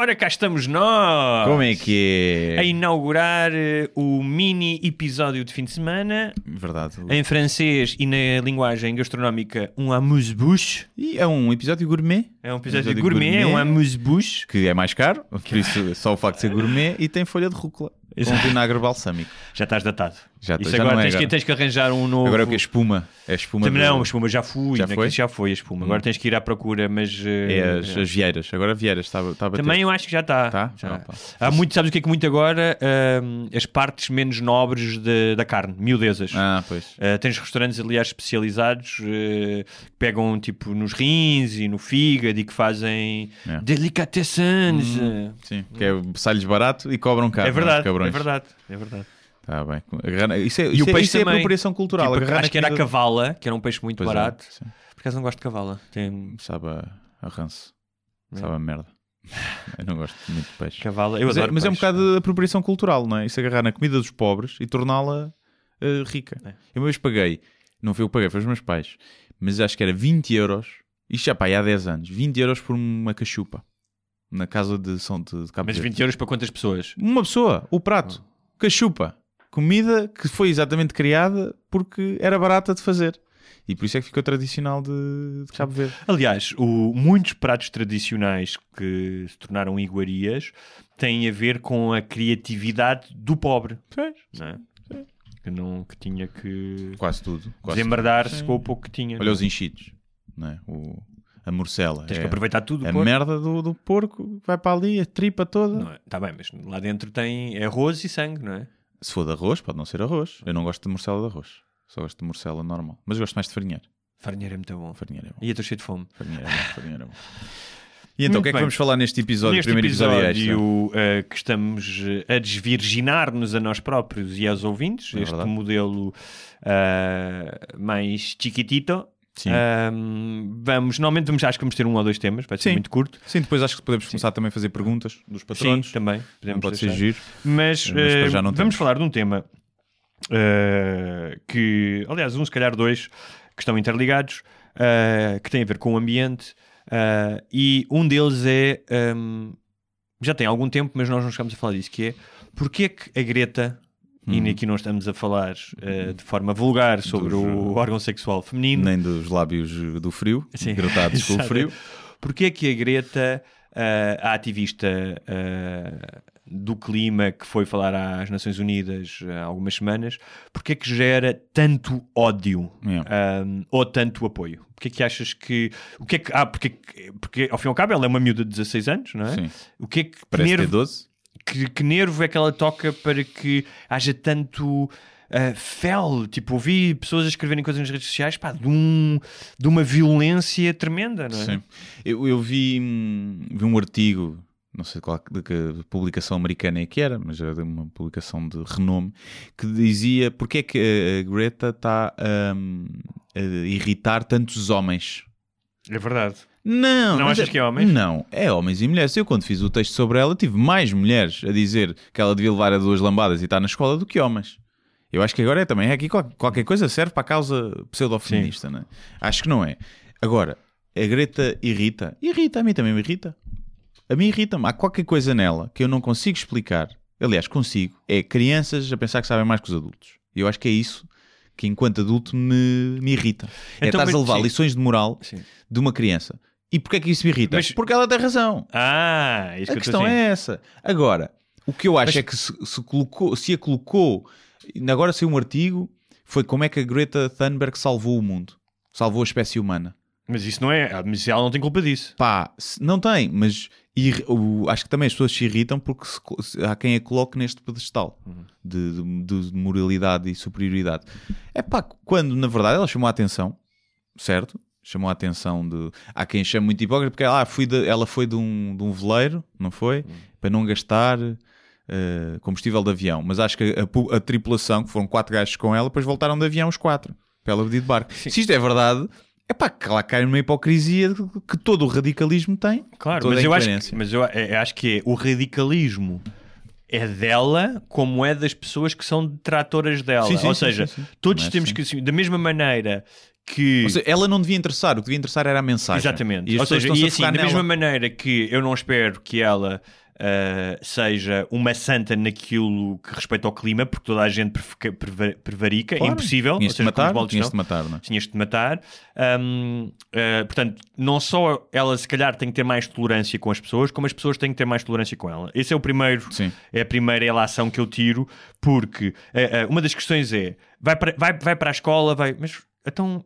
Ora, cá estamos nós! Como é que A é? inaugurar eh, o mini episódio de fim de semana, Verdade. em francês e na linguagem gastronómica, um amuse-bouche. E é um episódio gourmet, É um episódio, Episódio gourmet, gourmet. um amuse-bouche. que é mais caro, por isso só o facto de ser gourmet, e tem folha de rúcula, com Exato. vinagre balsâmico. Já estás datado. Já Isso já agora, não é tens, que, agora. tens que arranjar um novo. Agora é o que? A espuma. É a espuma Também de- não, a espuma já fui, Já naquilo foi? já foi a espuma. Agora tens que ir à procura, mas. eh, É as, as vieiras. Agora vieiras, está, está a bater. Também eu acho que já está. Tá? Já. Ah. Há muito, sabes o que é que muito agora? Ahm, as partes menos nobres de- da carne, miudezas. Ah, pois. Uh, tens restaurantes, aliás, especializados uh, que pegam tipo nos rins e no fígado e que fazem É. delicatessens. Sim, que é sai-lhes barato e cobram caro. é verdade, cabrões. é verdade, é verdade. Tá bem. Agarrar- Isso é, E isso o é, peixe isso é também. apropriação cultural. Tipo, acho que era a cavala, que era um peixe muito Pois é, barato. sim. Por acaso não gosto de cavala. Tem Sabe a, ranço. É. Sabe a merda. Eu não gosto muito de peixe. cavala. Eu Mas, é, adoro mas é um peixe. bocado de apropriação cultural, não é? Isso agarrar na comida dos pobres e torná-la eh, rica. É. Eu uma vez paguei, não foi eu que paguei, foi os meus pais, mas acho que era 20 euros, isto já pá, há 10 anos, 20 euros por uma cachupa na casa de São de, de Cabo Mas Verde. 20 euros para quantas pessoas? Uma pessoa, o prato, cachupa, comida que foi exatamente criada porque era barata de fazer. E por isso é que ficou tradicional de, de Cabo Verde. Aliás, o- muitos pratos tradicionais que se tornaram iguarias têm a ver com a criatividade do pobre. não é? Que, não, que tinha que Quase tudo. Quase desembardar-se Sim. com o pouco que tinha. Olha os enchidos, não é? O, a morcela. Tens é que aproveitar tudo. a pôr. merda do, do porco vai para ali, a tripa toda. Não é? Tá bem, mas lá dentro tem arroz e sangue, não é? Se for de arroz, pode não ser arroz. Eu não gosto de morcela de arroz. Só gosto de morcela normal. Mas gosto mais de farinheiro. Farinheiro é muito bom. Farinheiro é bom. E eu estou cheio de fome. Farinheiro é bom. Farinheiro é bom. E então, o que é que bem. vamos falar neste episódio? Neste primeiro episódio, episódio, extra? eh, que estamos eh, a desvirginar-nos a nós próprios e aos ouvintes, É este verdade. modelo eh, mais chiquitito. Sim. Ahm, vamos, normalmente vamos, acho que vamos ter um ou dois temas, vai ser Sim. muito curto. Sim, depois acho que podemos começar também a fazer perguntas dos patronos. Sim, também. Podemos pode ser giro. Mas, Mas eh, vamos temos. falar de um tema eh, que, aliás, um, se calhar dois, que estão interligados, eh, que têm a ver com o ambiente, eh, e um deles é. ehm, já tem algum tempo, mas nós não chegamos a falar disso, que é porque é que a Greta, Uhum. e aqui não estamos a falar eh, de forma vulgar sobre Dos, o órgão sexual feminino, Nem dos lábios do frio, Sim. com o frio. Porque é que a Greta, ah, a ativista ah, do clima que foi falar às Nações Unidas há algumas semanas, porque é que gera tanto ódio Yeah. ou tanto apoio? Porque é que achas que. O que é que. Ah, porque, porque ao fim e ao cabo ela é uma miúda de 16 anos, não é? Sim. O que é que. Parece ter nervo, 12. Que, que nervo é que ela toca para que haja tanto. ah, fel, tipo, ouvi pessoas a escreverem coisas nas redes sociais pá, de, um, de uma violência tremenda, não é? Sim. Eu, eu vi, hum, vi um artigo, não sei qual de que publicação americana é que era, mas era uma publicação de renome, que dizia porque é que a- Greta está hum, a irritar tantos homens. É verdade. Não, Não achas que é homens? Não, é homens e mulheres. Eu, quando fiz o texto sobre ela, tive mais mulheres a dizer que ela devia levar a duas lambadas e estar na escola do que homens. Eu acho que agora é também. É aqui qual- qualquer coisa serve para a causa pseudo-feminista, não é? Acho que não é. Agora, a Greta irrita? Irrita, a mim também me irrita. A mim irrita-me. Há qualquer coisa nela que eu não consigo explicar. Aliás, consigo. É crianças a pensar que sabem mais que os adultos. E eu acho que é isso que, enquanto adulto, me, me irrita. é Então, estás a mas- levar sim. lições de moral Sim. de uma criança. E porquê é que isso me irrita? Mas- Porque ela tem razão. Ah, isso A que questão assim. é essa. Agora, o que eu acho Mas- é que se, se colocou, se a colocou, agora saiu um artigo, foi como é que a Greta Thunberg salvou o mundo. Salvou a espécie humana. Mas isso não é. Mas ela não tem culpa disso. Pá, não tem, mas ir- o- acho que também as pessoas se irritam porque se há quem a coloque neste pedestal Uhum. de, de- de moralidade e superioridade. É pá, quando na verdade ela chamou a atenção, certo? Chamou a atenção de. Há quem chame muito hipócrita porque ah, fui de- ela foi de um, de um veleiro, não foi? Uhum. Para não gastar eh, combustível de avião. Mas acho que a, a tripulação, que foram quatro gajos com ela, depois voltaram de avião os quatro, para ela de barco. Se isto é verdade, é pá, que lá cai numa hipocrisia que todo o radicalismo tem. Claro, mas eu, acho que, mas eu é- acho que é o radicalismo é dela como é das pessoas que são detratoras dela. Sim, sim, Ou sim, seja, todos Mas temos sim. que, assim, da mesma maneira que. Seja, ela não devia interessar, o que devia interessar era a mensagem. Exatamente. Ou seja, e assim, da nela. mesma maneira que eu não espero que ela uh, seja uma santa naquilo que respeita ao clima, porque toda a gente prevarica, claro. é impossível. Tinhas de matar, tinhas de matar, não é? Tinhas de matar. Um, uh, portanto, não só ela se calhar tem que ter mais tolerância com as pessoas, como as pessoas têm que ter mais tolerância com ela. Esse é o primeiro, Sim. é a primeira relação que eu tiro, porque uh, uma das questões é vai para, vai, vai para a escola, vai, mas então,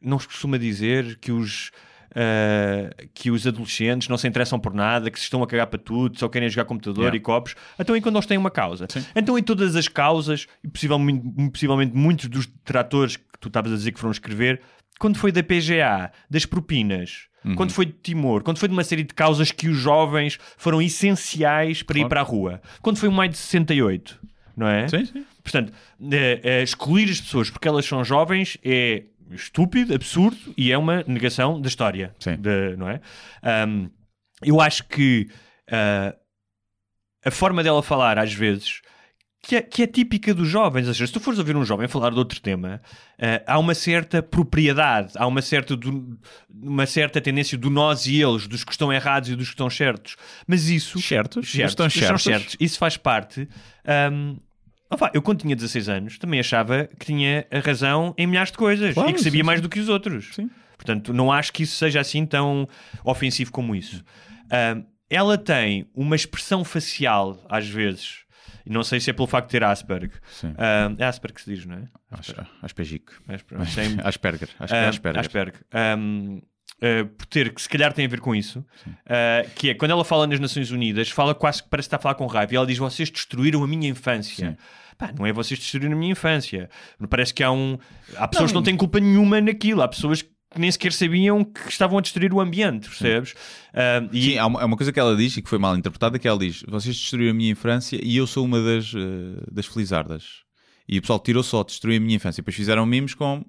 não se costuma dizer que os, uh, que os adolescentes não se interessam por nada, que se estão a cagar para tudo, só querem jogar computador yeah. e copos. Então, e quando eles têm uma causa? Sim. Então, em todas as causas, e possivelmente, possivelmente muitos dos tratores que tu estavas a dizer que foram escrever, quando foi da PGA, das propinas, uhum. quando foi de Timor, quando foi de uma série de causas que os jovens foram essenciais para claro. ir para a rua, quando foi o maio de 68, não é? Sim, sim. Portanto, é, é excluir as pessoas porque elas são jovens é estúpido, absurdo e é uma negação da história. De, não é? Um, eu acho que uh, a forma dela falar, às vezes, que é, que é, típica dos jovens. Ou seja, se tu fores ouvir um jovem falar de outro tema, uh, há uma certa propriedade, há uma certa, do, uma certa tendência do nós e eles, dos que estão errados e dos que estão certos. Mas isso. Certos? certos estão certos. certos. Isso faz parte. Um, Opa, eu quando tinha 16 anos também achava que tinha a razão em milhares de coisas claro, e que sabia sim, mais sim. do que os outros. Sim. Portanto, não acho que isso seja assim tão ofensivo como isso. Uh, ela tem uma expressão facial, às vezes, e não sei se é pelo facto de ter Asperger. Uh, é Asperger que se diz, não é? Asperger. Asperger. Asperger. Asperger. Asperger. Um, Uh, por ter, que se calhar tem a ver com isso, uh, que é quando ela fala nas Nações Unidas, fala quase que parece estar a falar com raiva, e ela diz: Vocês destruíram a minha infância. Pá, não é vocês destruíram a minha infância. Parece que há um. Há pessoas não, que não têm culpa nenhuma naquilo, há pessoas que nem sequer sabiam que estavam a destruir o ambiente, percebes? Uh, e... Sim, há uma, há uma, coisa que ela diz e que foi mal interpretada, que ela diz, vocês destruíram a minha infância e eu sou uma das, das felizardas. E o pessoal tirou só, destruiu a minha infância. Depois fizeram mimos com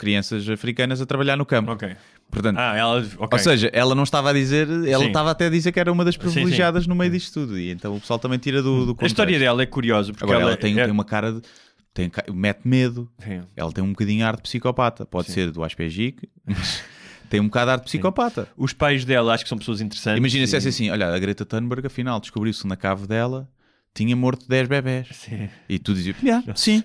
crianças africanas a trabalhar no campo. Ok. Portanto, ah, ela, okay. Ou seja, ela não estava a dizer, ela sim. estava até a dizer que era uma das privilegiadas sim, sim. no meio disto tudo. E então o pessoal também tira do, do A história dela é curiosa porque Agora, ela, ela tem, é... tem uma cara de. Tem, mete medo. Ela tem um bocadinho de ar de psicopata. Pode ser do Aspegic, mas tem um bocado de ar de psicopata. Os pais dela acho que são pessoas interessantes. Imagina se é assim: olha, a Greta Thunberg afinal descobriu-se na cave dela tinha morto 10 bebés. Sim. E tu dizias, yeah, sim,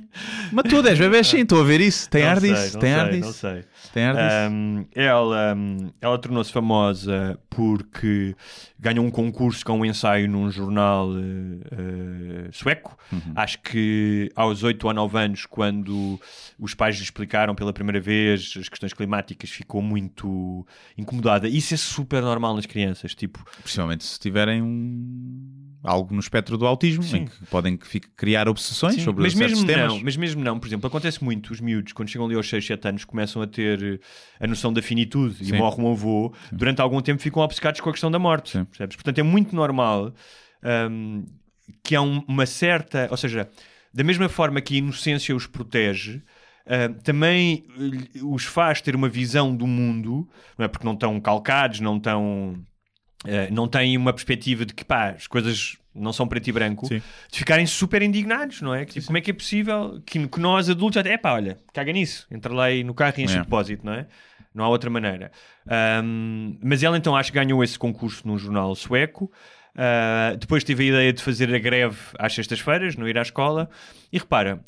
matou 10 bebés, sim, estou a ver isso. Tem não ar sei, disso, tem sei, ar disso. Sei. Tem ar disso. Um, ela um, ela tornou-se famosa porque ganhou um concurso com um ensaio num jornal uh, uh, sueco. Uhum. Acho que aos 8 ou 9 anos, quando os pais lhe explicaram pela primeira vez as questões climáticas, ficou muito incomodada. Isso é super normal nas crianças, tipo... Principalmente se tiverem um algo no espectro do autismo, Sim. em que podem criar obsessões Sim. sobre mas mesmo temas. Não, mas mesmo não, por exemplo, acontece muito, os miúdos, quando chegam ali aos 6, 7 anos, começam a ter a noção da finitude Sim. e morre um avô, durante algum tempo ficam obcecados com a questão da morte, percebes? Portanto, é muito normal um, que há um, uma certa, ou seja, da mesma forma que a inocência os protege, Uh, também uh, os faz ter uma visão do mundo, não é? Porque não estão calcados, não estão Uh, não têm uma perspectiva de que pá, as coisas não são preto e branco, sim. de ficarem super indignados, não é? Que, tipo, como é que é possível que, que nós adultos, é pá, olha, caga nisso, entra lá no carro e enche é. o depósito, não é? Não há outra maneira. Um, mas ela então acho que ganhou esse concurso num jornal sueco. Uh, depois tive a ideia de fazer a greve às sextas-feiras, não ir à escola. E repara,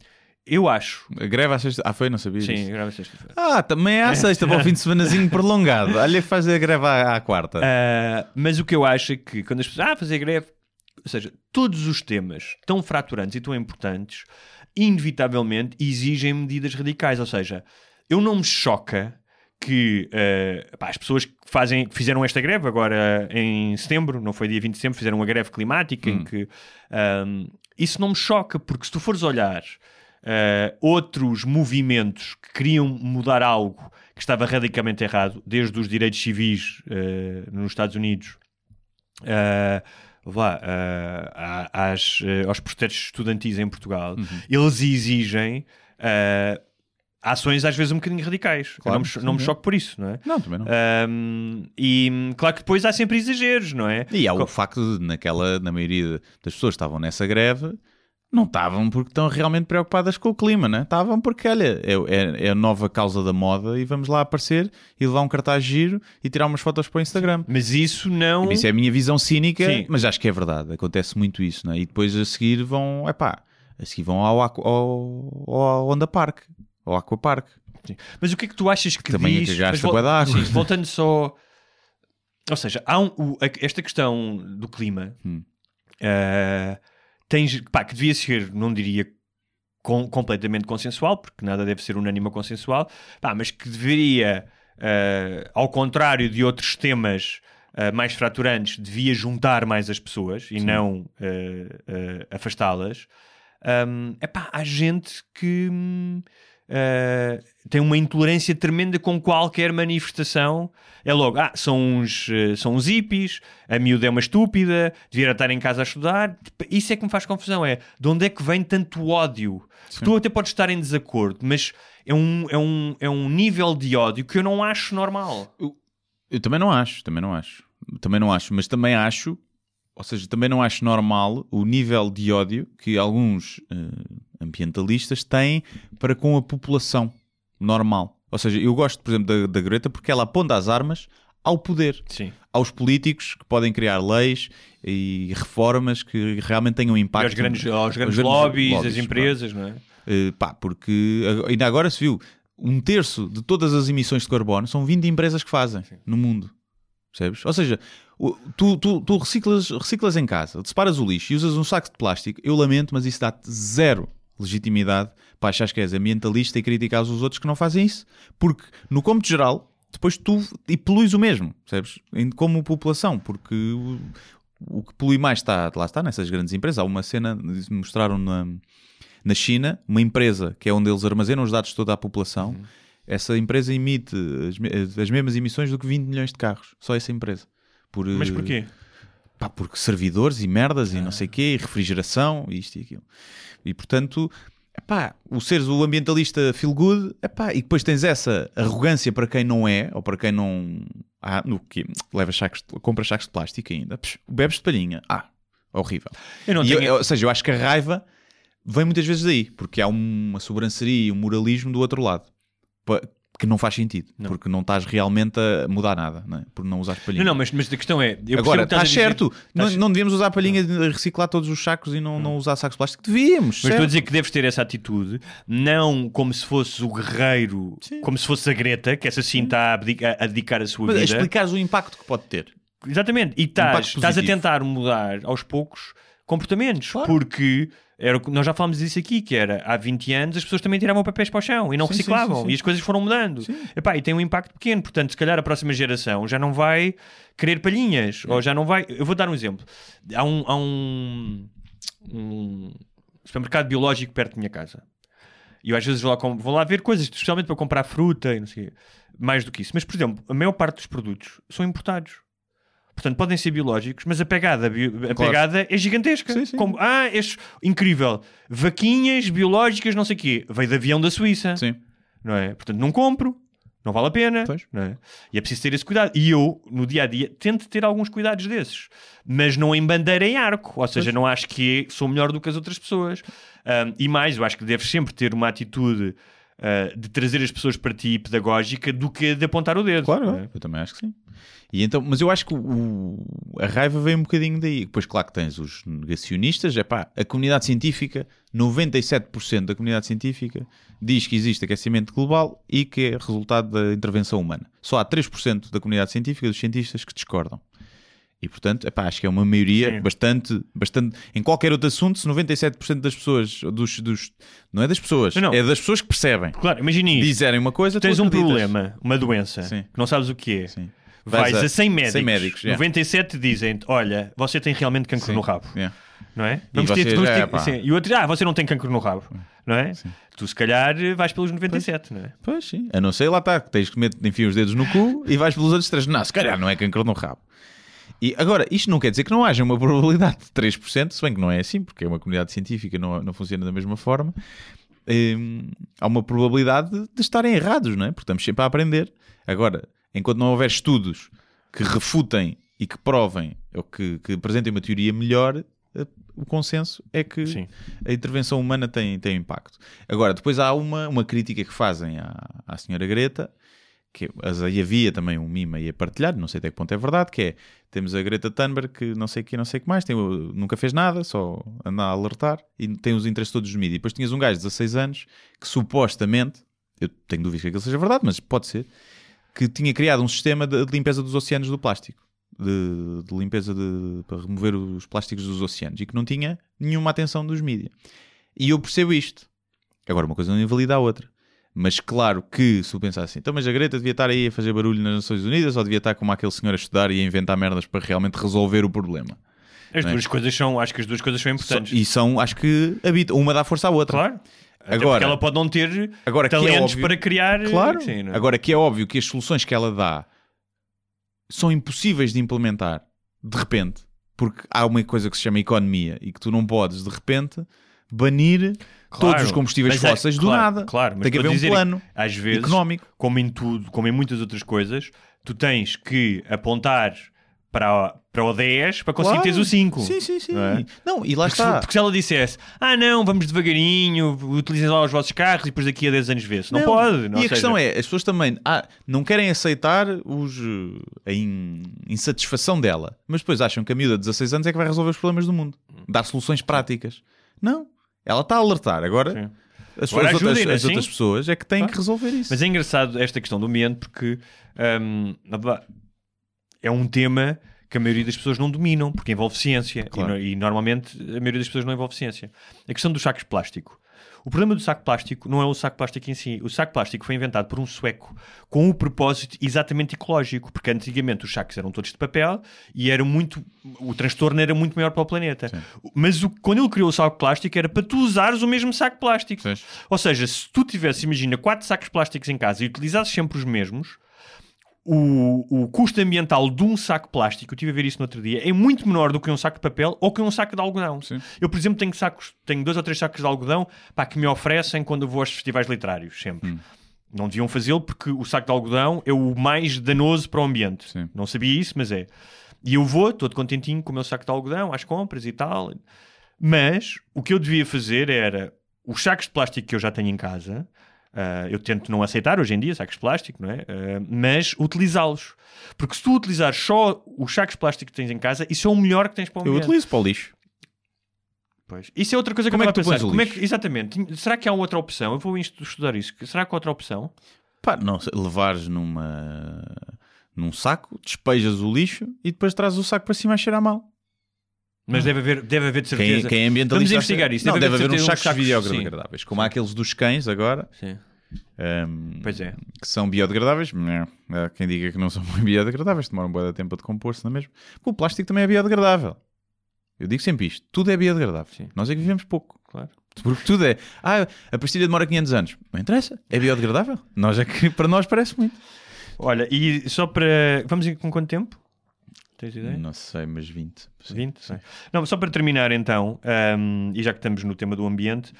eu acho. A greve à sexta. Ah, foi? Não sabia. Sim, disso. greve à sexta-feira. Ah, também é à sexta, para o fim de semanazinho prolongado. Olha, fazer a greve à, à quarta. Uh, mas o que eu acho é que quando as pessoas. Ah, fazer greve. Ou seja, todos os temas tão fraturantes e tão importantes, inevitavelmente exigem medidas radicais. Ou seja, eu não me choca que uh, pá, as pessoas que fazem, fizeram esta greve agora em setembro, não foi dia 20 de setembro, fizeram uma greve climática hum. em que um, isso não me choca, porque se tu fores olhar uh, outros movimentos que queriam mudar algo que estava radicalmente errado, desde os direitos civis uh, nos Estados Unidos. Uh, lá, uh, às, uh, aos protestos estudantis em Portugal, uhum. eles exigem uh, ações às vezes um bocadinho radicais. Claro, não, me, não me choco por isso, não é? Não, também não. Um, e claro que depois há sempre exageros, não é? E há o facto de, naquela, na maioria das pessoas que estavam nessa greve, Não estavam porque estão realmente preocupadas com o clima, né? Estavam porque, olha, é, é, é, a nova causa da moda e vamos lá aparecer e levar um cartaz giro e tirar umas fotos para o Instagram. Mas isso não. Isso é a minha visão cínica, Sim. mas acho que é verdade. Acontece muito isso, né? E depois a seguir vão, é pá, a seguir vão ao, ao, ao Honda Park, ao Aquapark. Sim. Mas o que é que tu achas que Também diz... é que vol... Sim, voltando só... Ou seja, há um, o, esta questão do clima hum. uh, tens, pá, que devia ser, não diria com, completamente consensual, porque nada deve ser unânime consensual, pá, mas que deveria, uh, ao contrário de outros temas uh, mais fraturantes, devia juntar mais as pessoas e Sim. não afastá-las. Um, epá, há gente que hum, uh, tem uma intolerância tremenda com qualquer manifestação. É logo, ah, são uns, uh, são uns hippies, a miúda é uma estúpida, devia estar em casa a estudar. Isso é que me faz confusão, é de onde é que vem tanto ódio? Tu até podes estar em desacordo, mas é um, é, um, é um nível de ódio que eu não acho normal. Eu, eu também não acho, também não acho. Também não acho, mas também acho ou seja, também não acho normal o nível de ódio que alguns uh, ambientalistas têm para com a população normal. Ou seja, eu gosto, por exemplo, da, da Greta porque ela aponta as armas ao poder, Sim. aos políticos que podem criar leis e reformas que realmente tenham impacto. E aos grandes, aos grandes, grandes lobbies, lobbies, as empresas, não é? Uh, pá, porque ainda agora se viu um terço de todas as emissões de carbono são vindo de empresas que fazem Sim. no mundo. Percebes? Ou seja, tu, tu, tu reciclas, reciclas em casa, separas o lixo e usas um saco de plástico, eu lamento, mas isso dá-te zero legitimidade para achar que és ambientalista e criticar os outros que não fazem isso. Porque, no cômputo geral, depois tu e poluis o mesmo, percebes? Como população, porque o, o que polui mais está, lá está, nessas grandes empresas. Há uma cena, mostraram na, na China, uma empresa que é onde eles armazenam os dados de toda a população. Uhum essa empresa emite as, as, mesmas emissões do que 20 milhões de carros. Só essa empresa. Por, Mas porquê? Pá, porque servidores e merdas ah. e não sei o quê, e refrigeração, e isto e aquilo. E portanto, epá, o seres o ambientalista feel good, epá, e depois tens essa arrogância para quem não é, ou para quem não. Ah, no que leva sacos, compra sacos de plástico ainda, Psh, bebes de palhinha. Ah, horrível. Eu tenho... eu, ou seja, eu acho que a raiva vem muitas vezes daí, porque há uma sobranceria e um moralismo do outro lado que não faz sentido, não. porque não estás realmente a mudar nada, não é? por não usar palhinha. Não, não, mas, mas a questão é. Agora, estás certo, não, não devíamos usar palhinha de reciclar todos os sacos e não, não usar sacos de plástico. Devíamos. Mas certo. estou a dizer que deves ter essa atitude, não como se fosse o guerreiro, Sim. como se fosse a Greta, que essa sim está a, a, dedicar a sua mas vida. explicares o impacto que pode ter. Exatamente, e estás, estás a tentar mudar aos poucos comportamentos, claro. porque era, nós já falámos disso aqui, que era há 20 anos as pessoas também tiravam papéis para o chão e não sim, reciclavam sim, sim, e as coisas foram mudando. Epá, e tem um impacto pequeno, portanto, se calhar a próxima geração já não vai querer palhinhas, ou já não vai. Eu vou dar um exemplo. Há um, há um, um supermercado biológico perto da minha casa. E eu às vezes vou lá, vou lá ver coisas, especialmente para comprar fruta e não sei mais do que isso. Mas, por exemplo, a maior parte dos produtos são importados. Portanto, podem ser biológicos, mas a pegada, a claro. pegada é gigantesca. Sim, sim. Como, ah, este, incrível, vaquinhas biológicas, não sei o quê, veio de avião da Suíça. Sim. Não é? Portanto, não compro, não vale a pena. É? E é preciso ter esse cuidado. E eu, no dia a dia, tento ter alguns cuidados desses, mas não em bandeira em arco. Ou seja, pois. não acho que sou melhor do que as outras pessoas. Um, e mais, eu acho que deves sempre ter uma atitude. Uh, de trazer as pessoas para ti pedagógica do que de apontar o dedo. Claro, é? eu também acho que sim. E então, mas eu acho que o, a raiva vem um bocadinho daí. Depois, claro que tens os negacionistas, é pá, a comunidade científica, 97% da comunidade científica diz que existe aquecimento global e que é resultado da intervenção humana. Só há 3% da comunidade científica, dos cientistas, que discordam. E portanto, epá, acho que é uma maioria Sim. bastante, bastante. Em qualquer outro assunto, se 97% das pessoas, dos, dos, não é das pessoas, não, é das pessoas que percebem. Claro, imagina isso. Dizerem uma coisa, tens um problema, uma doença, Sim. que não sabes o que é. Sim vais a, a 100 médicos. 100 médicos yeah. 97 dizem olha, você tem realmente cancro Sim. no rabo. Yeah. Não é? Vamos e, ter, vamos ter, é, e o outro, ah, você não tem cancro no rabo. Não é? Sim. Tu se calhar vais pelos 97, pois. não é? Pois sim. A não ser lá está, tens que meter, enfim os dedos no cu e vais pelos outros três. Não, se calhar não é cancro no rabo. E agora, isto não quer dizer que não haja uma probabilidade de 3%, se bem que não é assim, porque é uma comunidade científica, não, não funciona da mesma forma. Hum, há uma probabilidade de estarem errados, não é? Porque estamos sempre a aprender. Agora, enquanto não houver estudos que refutem e que provem ou que, que apresentem uma teoria melhor, o consenso é que Sim. a intervenção humana tem, tem impacto. Agora, depois há uma, uma crítica que fazem à, à senhora Greta, que as- havia também um mime aí a partilhar, não sei até que ponto é verdade, que é, temos a Greta Thunberg que não sei o que, não sei o que mais, tem, nunca fez nada, só anda a alertar, e tem os interesses todos dos mídias. E depois tinhas um gajo de 16 anos que supostamente, eu tenho dúvidas que aquilo seja verdade, mas pode ser, que tinha criado um sistema de, de limpeza dos oceanos do plástico. De, de limpeza de, para remover os plásticos dos oceanos e que não tinha nenhuma atenção dos mídias. E eu percebo isto. Agora, uma coisa não invalida a outra. Mas claro que, se eu pensar assim, então, mas a Greta devia estar aí a fazer barulho nas Nações Unidas ou devia estar como aquele senhor a estudar e a inventar merdas para realmente resolver o problema? As é? duas coisas são, acho que as duas coisas são importantes. E são, acho que, habitam. Uma dá força à outra. Claro. Até Agora- porque ela pode não ter Agora, é talentos óbvio- para criar. Claro. Sim, é? Agora que é óbvio que as soluções que ela dá são impossíveis de implementar de repente, porque há uma coisa que se chama economia e que tu não podes de repente banir Claro. todos os combustíveis é- fósseis do claro, nada. Claro, mas Tem que haver um plano Às vezes, económico. como em tudo, como em muitas outras coisas, tu tens que apontar para, para o 10 para conseguir Claro. teres o 5. Sim, sim, sim. Não é? Não, e lá Porque, está. se, porque se ela dissesse, ah não, vamos devagarinho, utilizem lá os vossos carros e depois daqui a 10 anos vê-se. Não, pode. Não, e a ou questão seja, é, as pessoas também ah, não querem aceitar os, eh, a in- insatisfação dela, mas depois acham que a miúda de 16 anos é que vai resolver os problemas do mundo. Dar soluções práticas. Não. Ela está a alertar. Agora, Sim. as, Agora outras, ajudem-na, as sim. outras pessoas é que têm Claro. que resolver isso. Mas é engraçado esta questão do ambiente porque hum, é um tema que a maioria das pessoas não dominam, porque envolve ciência. E Claro. no- E, normalmente a maioria das pessoas não envolve ciência. A questão dos sacos de plástico. O problema do saco plástico não é o saco plástico em si. O saco plástico foi inventado por um sueco com o propósito exatamente ecológico, porque antigamente os sacos eram todos de papel e era muito o transtorno era muito maior para o planeta. Mas o- quando ele criou o saco de plástico era para tu usares o mesmo saco plástico. Pois. Ou seja, se tu tivesse, imagina, quatro sacos plásticos em casa e utilizasses sempre os mesmos, o, o custo ambiental de um saco plástico, eu estive a ver isso no outro dia, é muito menor do que um saco de papel ou que um saco de algodão. Sim. Eu, por exemplo, tenho sacos, tenho dois ou três sacos de algodão pá, que me oferecem quando eu vou aos festivais literários, sempre. Hum. Não deviam fazê-lo porque o saco de algodão é o mais danoso para o ambiente. Sim. Não sabia isso, mas é. E eu vou, todo contentinho com o meu saco de algodão às compras e tal. Mas o que eu devia fazer era os sacos de plástico que eu já tenho em casa. Ah, eu tento não aceitar hoje em dia sacos de plástico, não é? Ah, mas utilizá-los. Porque se tu utilizares só os sacos de plástico que tens em casa, isso é o melhor que tens para o Eu ambiente. utilizo para o lixo. Pois. Isso é outra coisa que Como eu é que estava a tu pensar. Como é que, exatamente. Será que há outra opção? Eu vou estudar isso. Será que há outra opção? Pá, não, levares numa, num saco, despejas o lixo e depois trazes o saco para cima a cheirar mal. Mas deve haver, deve haver de Quem, certeza. quem é ambientalista... Vamos investigar isso. Não, Deve deve haver haver uns sacos, sacos- biodegradáveis, como há aqueles dos cães agora, Sim. ehm, Pois é. que são biodegradáveis. Há quem diga que não são biodegradáveis, demoram um bom tempo a decompor-se, não é mesmo? Porque o plástico também é biodegradável. Eu digo sempre isto, tudo é biodegradável. Sim. Nós é que vivemos pouco. Claro. Porque tudo é. Ah, a pastilha demora 500 anos. Não interessa. É biodegradável. Nós é que, para nós parece muito. Olha, e só para. Vamos ir com quanto tempo? Tens ideia? Não sei, mas 20. Sim. 20? Sim. Não, só para terminar então, ahm, e já que estamos no tema do ambiente,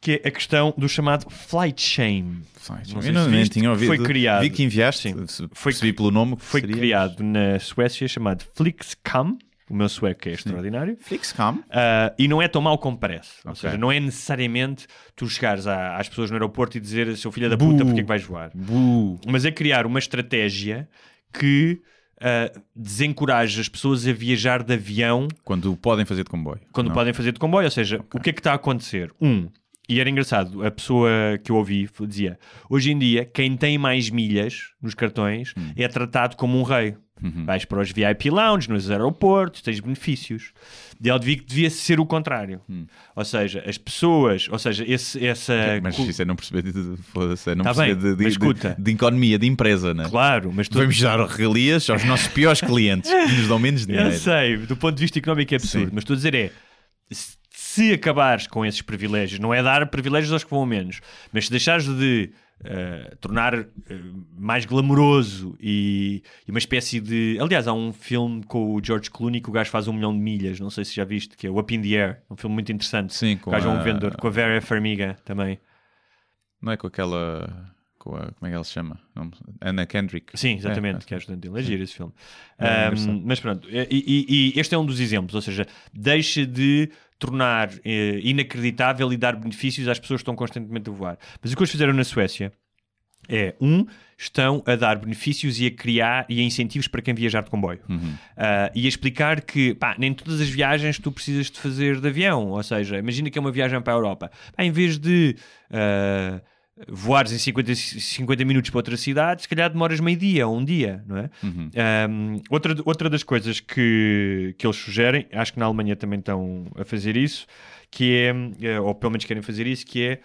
que é a questão do chamado flight shame. Sai, Não eu não, nem tinha ouvido. foi criado. Vi que enviaste. Sim. Foi- Percebi pelo nome Foi seria. criado na Suécia chamado Flixcam. O meu sueco é extraordinário. Flixcam. Ah, e não é tão mau como parece. Ou Ok. seja, não é necessariamente tu chegares à- às pessoas no aeroporto e dizer seu filho da puta porque é que vais voar. Bu. Mas é criar uma estratégia que ah, desencoraja as pessoas a viajar de avião Quando podem fazer de comboio. quando Não? podem fazer de comboio. Ou seja, o que é que está a acontecer? Um, e era engraçado, a pessoa que eu ouvi dizia: hoje em dia, quem tem mais milhas nos cartões Hum. é tratado como um rei. Uhum. Vais para os VIP lounge, nos aeroportos, tens benefícios. E ele devia, devia ser o contrário. Hum. Ou seja, as pessoas, ou seja, esse, essa. Mas isso é não perceber de, de, foda-se, é não Tá perceber bem, de, de, mas de- escuta. de economia, de empresa, né? Claro, mas tu. Vamos dar regalias aos nossos piores clientes que nos dão menos dinheiro. Eu sei, do ponto de vista económico é absurdo, Sim. mas estou a dizer é. Se- acabares com esses privilégios, não é dar privilégios aos que vão a menos, mas se deixares de eh, tornar eh, mais glamouroso e, e uma espécie de. Aliás, há um filme com o George Clooney que o gajo faz um milhão de milhas, não sei se já viste, que é o Up in the Air, um filme muito interessante. Sim, o com gajo é um a- vendedor, com a Vera Farmiga também. Não é com aquela. com a, como é que ela se chama? Não, Anna Kendrick. Sim, exatamente, é, que é ajudante dele. É giro esse filme. É, um, mas pronto, e, e, e, este é um dos exemplos, ou seja, deixa de tornar eh, inacreditável e dar benefícios às pessoas que estão constantemente a voar. Mas o que eles fizeram na Suécia é, um, estão a dar benefícios e a criar e a incentivos para quem viajar de comboio. Uhum. Uh, e a explicar que pá, nem todas as viagens tu precisas de fazer de avião. Ou seja, imagina que é uma viagem para a Europa. Pá, em vez de uh, voares em 50, 50 minutos para outra cidade, se calhar demoras meio dia ou um dia, não é? Uhum. Um, outra, outra das coisas que, que eles sugerem, acho que na Alemanha também estão a fazer isso, que é, eh, ou pelo menos querem fazer isso, que é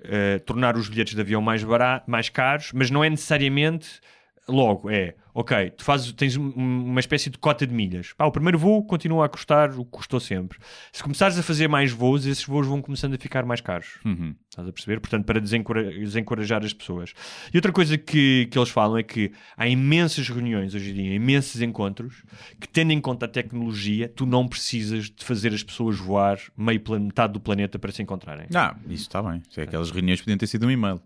uh, tornar os bilhetes de avião mais, barato, mais caros, mas não é necessariamente logo, é ok, tu fazes, tens uma espécie de cota de milhas. Pá, o primeiro voo continua a custar o que custou sempre. Se começares a fazer mais voos, esses voos vão começando a ficar mais caros. Uhum. Estás a perceber? Portanto, para desencorajar as pessoas. E outra coisa que, que eles falam é que há imensas reuniões hoje em dia, imensos encontros, que tendo em conta a tecnologia, tu não precisas de fazer as pessoas voar meio metade do planeta para se encontrarem. Ah, isso está bem. Se é aquelas reuniões podiam ter sido um e-mail.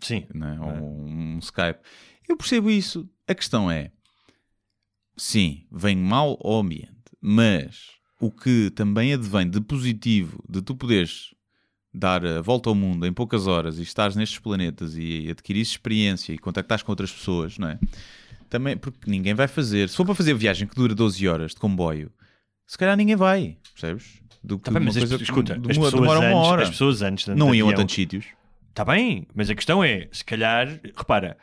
Sim. Né? Ou É. um Skype. Eu percebo isso. A questão é: sim, vem mal ao ambiente, mas o que também advém de positivo de tu poderes dar a volta ao mundo em poucas horas e estares nestes planetas e adquirires experiência e contactares com outras pessoas, não é? Também, porque ninguém vai fazer. Se for para fazer viagem que dura 12 horas de comboio, se calhar ninguém vai, percebes? Do que Tá bem, uma mas as, coisa escuta, dem- as pessoas, demora uma antes, hora. as pessoas antes de- Não de iam a tantos sítios. Está bem, mas a questão é, se calhar, repara,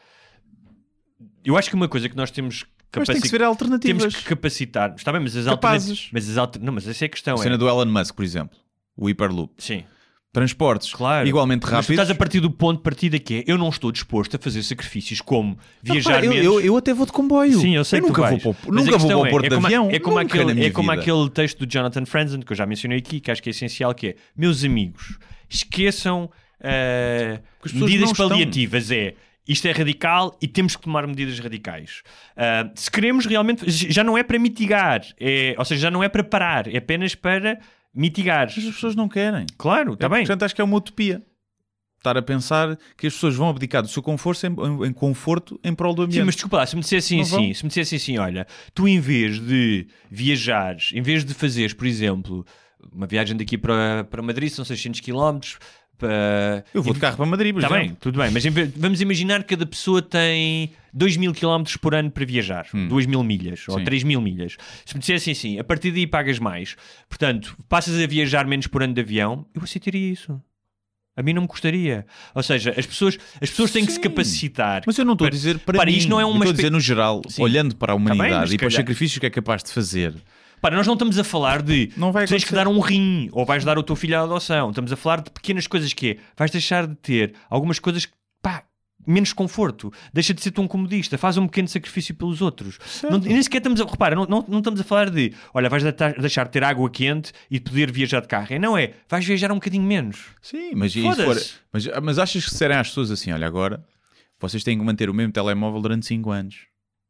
eu acho que uma coisa que nós temos Mas tem que se ver temos alternativas. que capacitar, está bem, mas as alternativas, mas as alter... não, mas essa é a questão, A é, cena do Elon Musk, por exemplo. O Hyperloop. sim, Transportes claro, igualmente mas tu rápidos. estás a partir do ponto de partida que é, eu não estou disposto a fazer sacrifícios como viajar Repara, eu, eu, eu até vou de comboio. Sim, eu sei que tu nunca vais. vou, para, Mas nunca vou para o é, Porto é de como, Avião. É como, nunca na aquele, minha é como vida. aquele texto do Jonathan Franzen, que eu já mencionei aqui, que acho que é essencial, que é, meus amigos, esqueçam pessoas medidas não estão. paliativas, é... Isto é radical e temos que tomar medidas radicais. Ah, se queremos realmente, já não é para mitigar, é, ou seja, já não é para parar, é apenas para mitigar. Mas as pessoas não querem. Claro, está É, bem. Portanto, acho que é uma utopia. Estar a pensar que as pessoas vão abdicar do seu conforto em, em- em conforto em prol do ambiente. Sim, mas desculpa lá, se me dissessem Não assim, vão. se me dissessem assim, olha, tu em vez de viajares, em vez de fazeres, por exemplo, uma viagem daqui para, para Madrid, são 600 km, para... Eu vou de carro para Madrid, por Está bem, tudo bem, mas vamos imaginar que cada pessoa tem 2 mil km por ano para viajar, 2 mil milhas ou Hum. Sim. 3 mil milhas. Se me dissessem assim, a partir daí pagas mais, portanto, passas a viajar menos por ano de avião, eu aceitaria isso. A mim não me custaria. Ou seja, as pessoas, as pessoas têm que se Sim. capacitar. Mas eu não estou a dizer para Para mim. isto não é Eu uma estou a dizer no geral, Sim. olhando para a bem, humanidade mas e para os sacrifícios que é capaz de fazer. Para, nós não estamos a falar de Não vai tens que dar um rim ou vais dar o teu filho à adoção. Estamos a falar de pequenas coisas que é, vais deixar de ter algumas coisas que, pá, menos conforto. Deixa de ser tão comodista. Faz um pequeno sacrifício pelos outros. Não, e nem sequer estamos a, repara, não, não, não estamos a falar de, olha, vais de- deixar de ter água quente e de poder viajar de carro. É, não é, vais viajar um bocadinho menos. Sim, mas for- mas, mas achas que serem às pessoas assim, olha, agora vocês têm que manter o mesmo telemóvel durante 5 anos.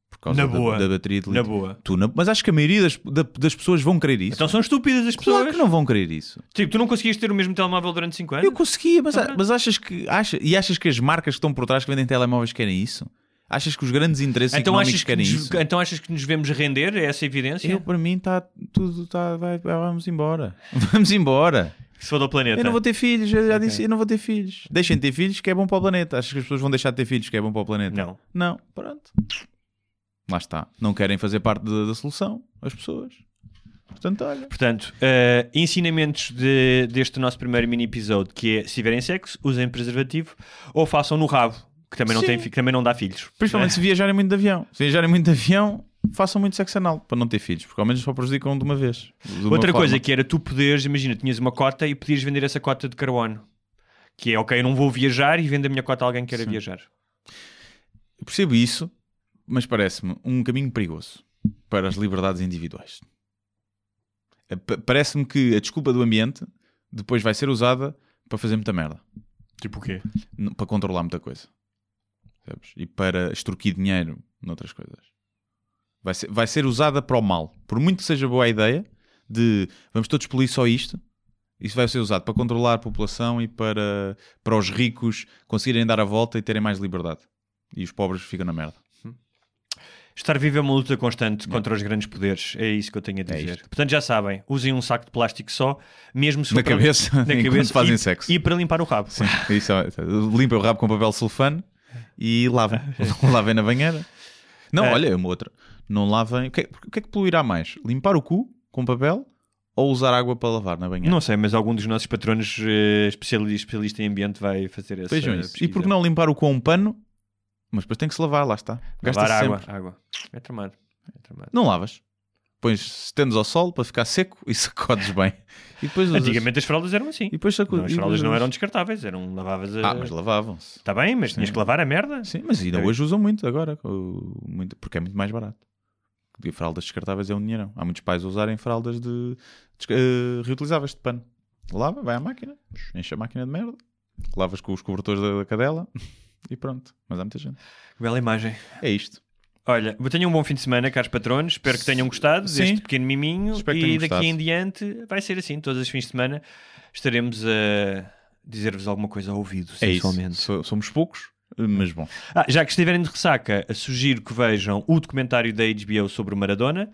Por causa Na da, boa. da bateria de Na lítio. boa. Tu não- mas acho que a maioria das, da- das pessoas vão querer isso. Então são estúpidas as pessoas. claro que não vão querer isso. Tipo, tu não conseguias ter o mesmo telemóvel durante 5 anos? Eu conseguia, mas, Então, mas achas que acha, e achas que as marcas que estão por trás que vendem telemóveis querem isso? Achas que os grandes interesses então, económicos achas que querem nos, isso? então achas que nos vemos render a essa evidência? Eu, para mim está tudo tá, vai, vamos embora. Vamos embora. Se for do planeta. Eu não vou ter filhos, eu já disse, eu não vou ter filhos. Deixem de ter filhos que é bom para o planeta. Achas que as pessoas vão deixar de ter filhos que é bom para o planeta? Não. Não, pronto. Lá está. Não querem fazer parte da, da solução, as pessoas. Portanto, olha. Portanto, eh, ensinamentos de- deste nosso primeiro mini episódio, que é se tiverem sexo, usem preservativo ou façam no rabo, que também não, Sim. tem, que também não dá filhos. Principalmente se viajarem muito de avião. Se viajarem muito de avião, façam muito sexo anal para não ter filhos, porque ao menos só prejudicam de uma vez. De uma Outra forma. coisa que era tu poderes, imagina, tinhas uma cota e podias vender essa cota de carbono. Que é, ok, eu não vou viajar e vendo a minha cota a alguém que queira Sim. viajar. Eu percebo isso, mas parece-me um caminho perigoso para as liberdades individuais. Pa- Parece-me que a desculpa do ambiente depois vai ser usada para fazer muita merda. Tipo o quê? Para controlar muita coisa. Percebes? E para extorquir dinheiro noutras coisas. Vai ser, vai ser usada para o mal. Por muito que seja boa a ideia de vamos todos poluir só isto Isso vai ser usado para controlar a população e para, para os ricos conseguirem dar a volta e terem mais liberdade. E os pobres ficam na merda. Estar vivo é uma luta constante contra os grandes poderes. É isso que eu tenho a dizer. isto. Portanto, já sabem, usem um saco de plástico só, mesmo se Na para- cabeça, na cabeça fazem e, sexo. e para limpar o rabo. Sim, isso é, limpa o rabo com papel sulfano e lavem. lavem na banheira. Não, É. olha, é uma outra. Não lavem. O que, é, o que é que poluirá mais? Limpar o cu com papel ou usar água para lavar na banheira? Não sei, mas algum dos nossos patronos eh, especiali- especialista em ambiente vai fazer essa Vejam isso. E por que não limpar o cu com um pano? Mas depois tem que se lavar, lá está. Lavar Gasta-se água, sempre. água. É tramado. É tramado. Não lavas. Pões estendes ao sol para ficar seco e sacodes bem. E depois usas. Antigamente as fraldas eram assim. E depois sacudes. as fraldas não eram descartáveis, eram lavavas a... Ah, mas lavavam-se. Está bem, mas tinhas que lavar a merda. Sim, mas ainda É hoje usam muito agora, muito- porque é muito mais barato. E fraldas descartáveis é um dinheirão. Há muitos pais a usarem fraldas de, eh, reutilizáveis de pano. Lava, vai à máquina, enche a máquina de merda, lavas com os cobertores da, da cadela e pronto. Mas há muita gente. Bela imagem. É isto. Olha, tenham um bom fim de semana, caros patronos. Espero que tenham gostado Sim. deste pequeno miminho. E daqui em diante vai ser assim. Todos os fins de semana estaremos a dizer-vos alguma coisa ao ouvido, É isso. sensualmente. Somos poucos, mas bom. Ah, já que estiverem de ressaca, sugiro que vejam o documentário da HBO sobre o Maradona,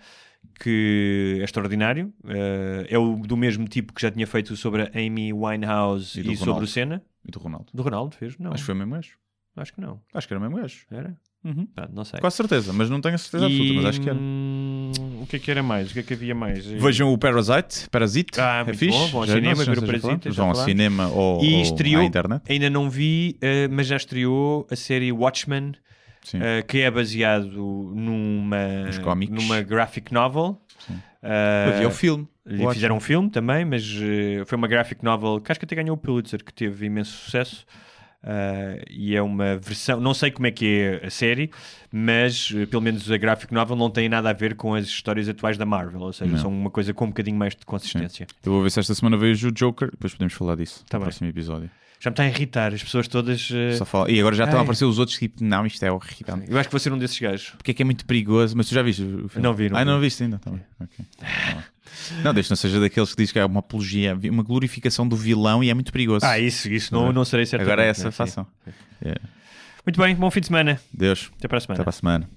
que é extraordinário. Eh, é o do mesmo tipo que já tinha feito sobre a Amy Winehouse E e, sobre o Senna. E do Ronaldo? Do Ronaldo, fez? Não, Acho que foi o mesmo gajo. Acho que não. Acho que era o mesmo gajo. Era? Uhum. Pronto, não sei. Quase certeza, mas não tenho a certeza absoluta, mas acho que era. hum, o que é que era mais? O que é que havia mais? Vejam o Parasite, Parasite, Ah, é muito fixe. bom, vão ao Já- cinema ver o já já Vão ao falámos. cinema ou, E ou estreou- à internet. Ainda não vi, eh, mas já estreou a série Watchmen, Sim. eh, que é baseado numa, Nos cómics. numa graphic novel. Eh, Havia o filme. lhe Watchmen. fizeram um filme também, mas eh, foi uma graphic novel que acho que até ganhou o Pulitzer, que teve imenso sucesso. Eh, e é uma versão, não sei como é que é a série, mas eh, pelo menos a graphic novel não tem nada a ver com as histórias atuais da Marvel, ou seja, Não. são uma coisa com um bocadinho mais de consistência. Eu vou ver se esta semana vejo o Joker, depois podemos falar disso Tá no bem. próximo episódio. Já me está a irritar, as pessoas todas. Só fala- E agora já estão a Ai. aparecer os outros, tipo, não, isto é horrível. Eu acho que vou ser um desses gajos. Porque é que é muito perigoso, mas tu já viste o filme? Não vi, não Ah, vi. não viste ainda? Tá bem. Ok. Não, deixa não seja daqueles que diz que é uma apologia, uma glorificação do vilão e é muito perigoso. Ah, isso, isso não, não serei certo. Agora é essa a fação. Muito bem, bom fim de semana. Deus, Até para a semana. até para a semana.